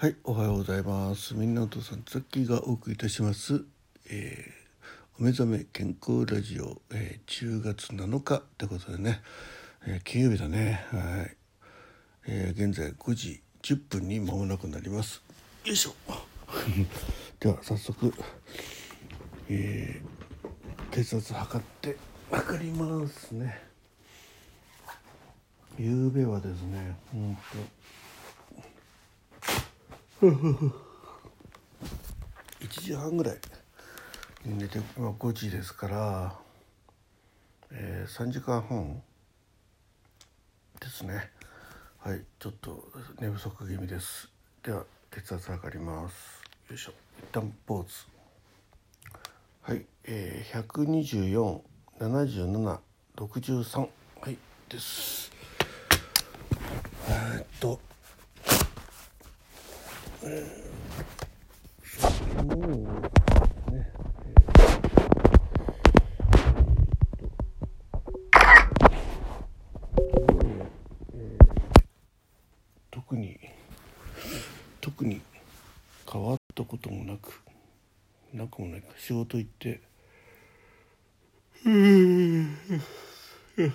はい、おはようございます。みんなお父さん、ザッキーがお送りいたします。えーお目覚め健康ラジオ、えー10月7日ってことでね、えー金曜日だね。はい。えー現在5時10分に間もなくなります。よいしょ。では早速、えー血圧測って測りますね。夕べはですね、本当。1時半ぐらいに寝て今5時ですから、えー3時間半ですね。はいちょっと寝不足気味です。では血圧測ります。よいしょ。一旦ポーズ。はい、えー、1247763はいです。えーっともうね、えー特に特に変わったこともなくなくもないか仕事行ってうん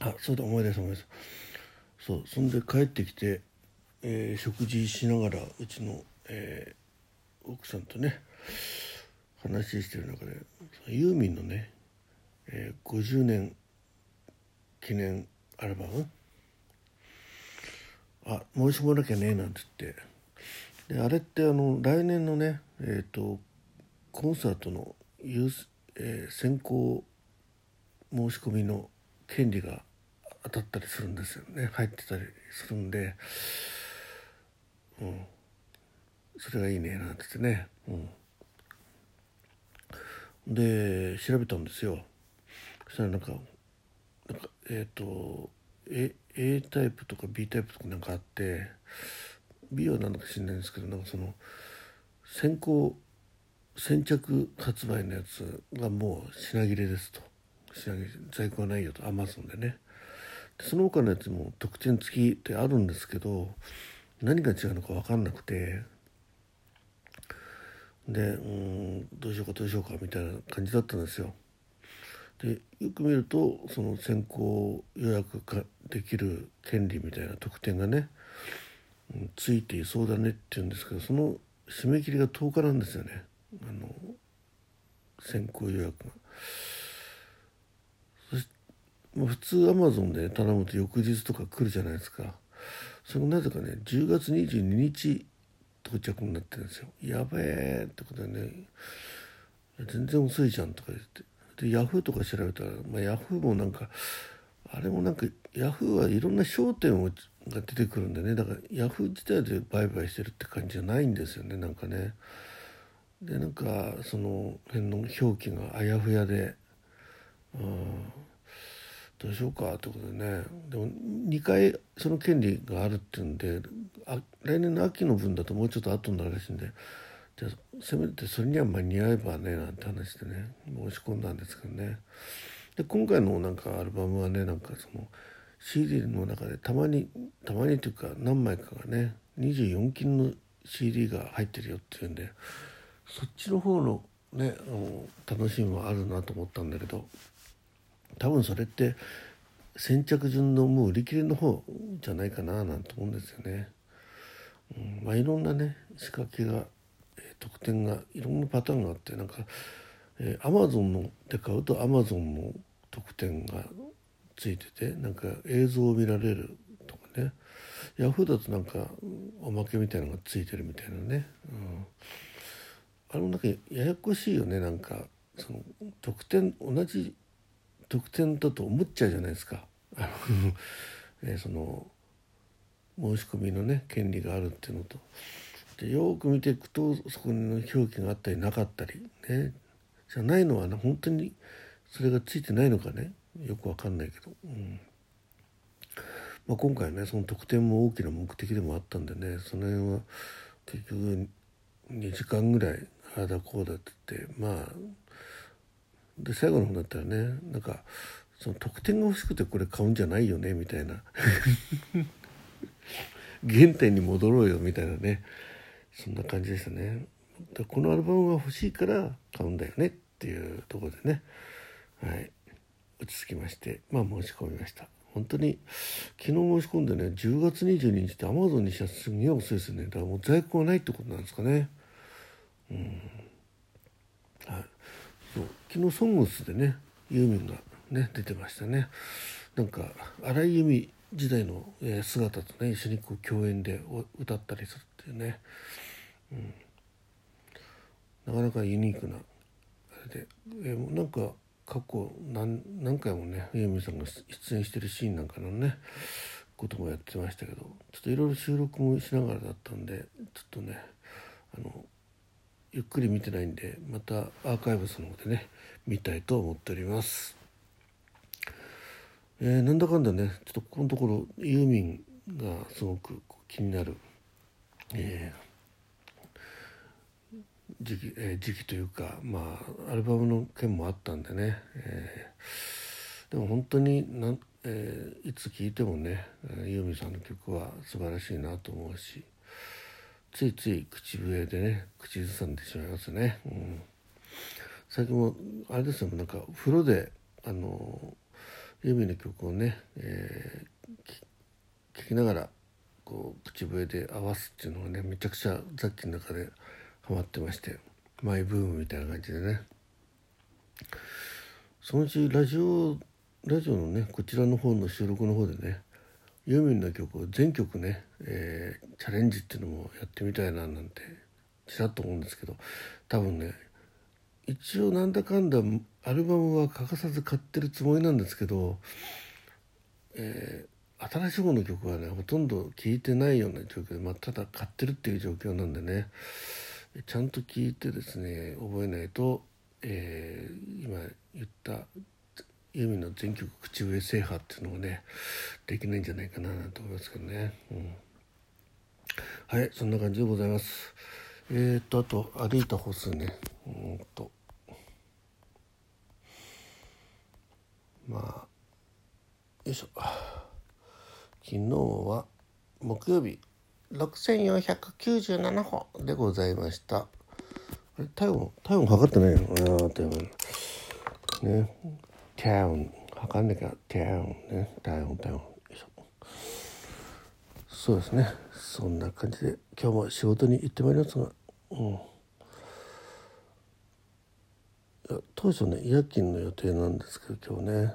あそうだ思い出した思い出したそうそんで帰ってきて、えー食事しながらうちの、えー奥さんとね話してる中でユーミンのね、えー50年記念アルバムあ申し込まなきゃねなんて言ってであれってあの来年のねえっ、とコンサートの優、えー先行申し込みの権利が当たったりするんですよね。入ってたりするんでうん。それがいいねなんて言ってね。うん。で調べたんですよ。そしたらなんかなんかえっ、と A, A タイプとか B タイプとかなんかあって B は何だか知んないんですけどなんかその先行先着発売のやつがもう品切れですと。品切れ在庫がないよと。アマゾンでねその他のやつも特典付きってあるんですけど何が違うのか分かんなくてでうんどうしようかどうしようかみたいな感じだったんですよ。でよく見るとその先行予約ができる権利みたいな特典がね、うんついていそうだねって言うんですけどその締め切りが10日なんですよねあの先行予約が。そしまあ、普通アマゾンで頼むと翌日とか来るじゃないですかそれなぜかね10月22日到着になってるんですよ。やべえってことでね全然遅いじゃんとか言って。でヤフーとか調べたら、まあ、ヤフーもなんかあれもなんかヤフーはいろんな商店をが出てくるんでね。だからヤフー自体で売買してるって感じじゃないんですよねなんかね。でなんかその辺の表記があやふやでうん。どうしようかってことでね。でも2回その権利があるっていうんであ来年の秋の分だともうちょっと後になるらしいんで。じゃあせめてそれには間に合えばねなんて話でね申し込んだんですけどね。で今回のなんかアルバムはねなんかその CD の中でたまにたまにというか何枚かがね24金の CD が入ってるよっていうんでそっちの方のねあの楽しみもあるなと思ったんだけど。多分それって先着順のもう売り切れの方じゃないかななんて思うんですよね。うん、まあいろんなね仕掛けが、えー特典がいろんなパターンがあってなんか、えー、アマゾンので買うとアマゾンの特典がついててなんか映像を見られるとかね。ヤフーだとなんかおまけみたいなのがついてるみたいなね、うん、あのなんかややこしいよねなんかその特典同じ特典だと思っちゃうじゃないですか。えその申し込みのね権利があるっていうのと。でよく見ていくとそこに表記があったりなかったりね。じゃないのはね本当にそれがついてないのかね。よくわかんないけど、うん。まあ、今回ねその特典も大きな目的でもあったんでね。その辺は結局2時間ぐらいああだこうだって言ってまあで最後の方だったらねなんかその特典が欲しくてこれ買うんじゃないよねみたいな。原点に戻ろうよみたいなね。そんな感じでしたね。でこのアルバムが欲しいから買うんだよねっていうとこでね。はい。落ち着きましてまあ申し込みました。本当に昨日申し込んでね10月22日ってアマゾンにしたらすげえ遅いですね。だからもう在庫がないってことなんですかね。うん。はい。そう。昨日「ソングス」でねユーミンがね出てましたね。なんか荒井由実時代の姿とね一緒にこう共演で歌ったりするっていうね、うん、なかなかユニークなあれで、えー、なんか過去何何回もねユーミンさんが出演してるシーンなんかのねこともやってましたけどちょっといろいろ収録もしながらだったんでちょっとねあのゆっくり見てないんでまたアーカイブスの方でね見たいと思っております。えー、なんだかんだねちょっとここのところユーミンがすごく気になる、えー、時期、えー、時期というかまあアルバムの件もあったんでね、えー、でも本当になん、えー、いつ聴いてもねユーミンさんの曲は素晴らしいなと思うしついつい口笛でね口ずさんでしまいますね、うん、最近もあれですよなんか風呂であのユーミの曲をね、えー、聴きながらこう口笛で合わすっていうのがねめちゃくちゃザッキの中でハマってましてマイブームみたいな感じでね。そのうちラジオラジオのねこちらの方の収録の方でねユーミンの曲を全曲ね、えー、チャレンジっていうのもやってみたいななんてちらっと思うんですけど多分ね一応なんだかんだアルバムは欠かさず買ってるつもりなんですけど、えー、新しい方の曲はねほとんど聴いてないような状況で、まあ、ただ買ってるっていう状況なんでねちゃんと聴いてですね覚えないと、えー、今言ったユーミンの全曲口笛制覇っていうのもねできないんじゃないかなと思いますけどね、うん、はいそんな感じでございます。えっ、とあと歩いた歩数ね。うんと。まあよいしょ。昨日は木曜日。6497歩でございました。あれ体温体温測ってないのあ体温ね。体温測んなきゃ体温ね。体温体温。そうですね。そんな感じで今日も仕事に行ってまいりますがうん。当初ね夜勤の予定なんですけど今日ね。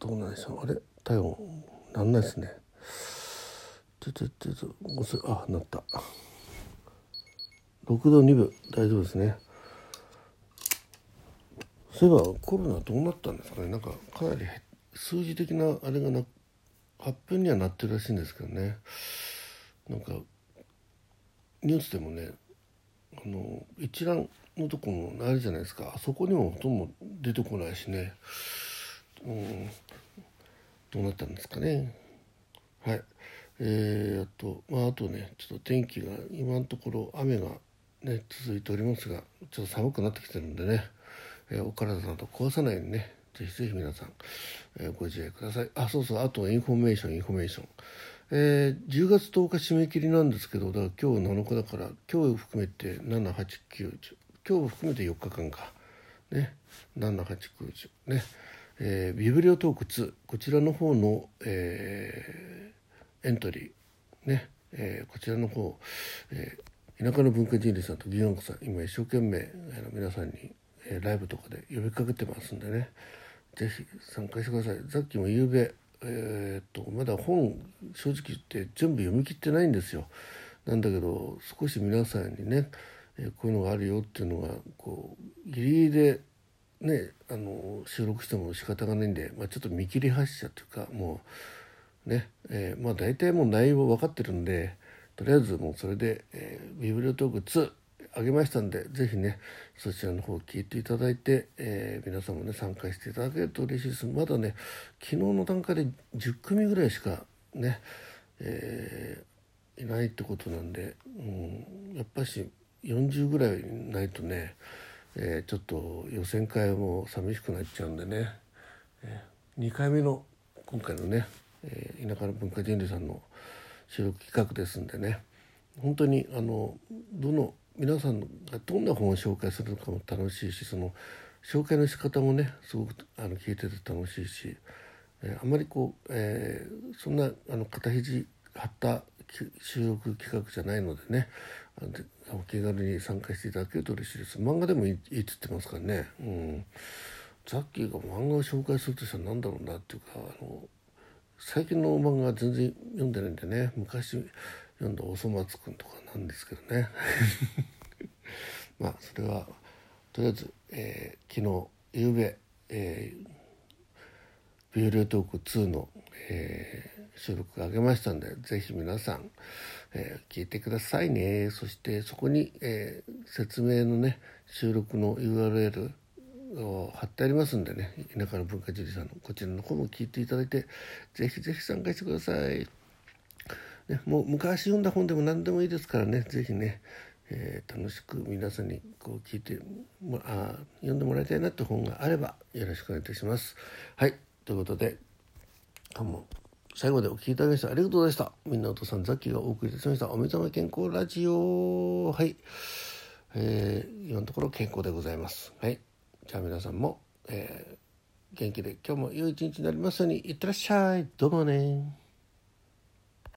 どうなんでしょう。あれ？体温なんないですね。ちょちょちょあなった。6度2分大丈夫ですね。そういえばコロナどうなったんですかね。なんかかなり数字的なあれがなく発表にはなってるらしいんですけどね。なんかニュースでもねあの一覧のとこもあるじゃないですか。あそこにもほとんど出てこないしね、うん、どうなったんですかね。はい。えー、あとまああとねちょっと天気が今のところ雨がね続いておりますがちょっと寒くなってきてるんでね、えー、お体など壊さないようにねぜひぜひ皆さん、えー、ご自愛ください。あそうそうあとインフォメーションインフォメーション。えー、10月10日締め切りなんですけどだから今日7日だから今日含めて7890今日含めて4日間か。ね。7890ね。えー、ビブリオトーク2こちらの方の、えー、エントリー。ね、えー、こちらの方、えー、田舎の文化人類さんと銀行さん今一生懸命、えー、皆さんに、えー、ライブとかで呼びかけてますんでね。是非参加してください。さっきも夕べえー、っとまだ本正直言って全部読み切ってないんですよ。なんだけど少し皆さんにね、えー、こういうのがあるよっていうのがこうギリギリでねあの収録しても仕方がないんで、まあ、ちょっと見切り発車というかもうね、えー、まあ大体もう内容分かってるんでとりあえずもうそれで、えー、ビブリオトーク2あげましたんで是非ねそちらの方を聞いていただいて、えー、皆さんもね参加していただけると嬉しいです。まだね昨日の段階で10組ぐらいしかね、えー、いないってことなんで、うん、やっぱし40ぐらいないとねえー、ちょっと予選会も寂しくなっちゃうんでね、えー、2回目の今回のねえー、田舎の文化人類さんの収録企画ですんでね本当にあのどの皆さんがどんな本を紹介するのかも楽しいしその紹介の仕方もねすごくあの聞いてて楽しいし、えー、あまりこう、えー、そんなあの肩肘張った収録企画じゃないのでねお気軽に参加していただけると嬉しいです。漫画でもいいって言ってますからね。うん。ザッキーが漫画を紹介するとしたら何だろうなっていうかあの最近の漫画は全然読んでないんでね昔読んだ「おそ松くん」とかなんですけどね まあそれはとりあえず、えー、昨日夕べ、えー、ビューレトーク2の、えー、収録が上げましたんでぜひ皆さん、えー、聞いてくださいねそしてそこに、えー、説明のね収録の URL を貼ってありますんでね田舎の文化事理さんのこちらの方も聞いていただいてぜひぜひ参加してください。ね、もう昔読んだ本でも何でもいいですからねぜひね、えー、楽しく皆さんにこう聞いてまあ読んでもらいたいなって本があればよろしくお願いいたします。はいということで今日も最後までお聴きいただきましてありがとうございました。みんなお父さんザッキーがお送りいたしました。お目覚め健康ラジオ。はい、えー、今のところ健康でございます。はい。じゃあ皆さんも、えー、元気で今日も良い一日になりますように。いってらっしゃい。どうもね。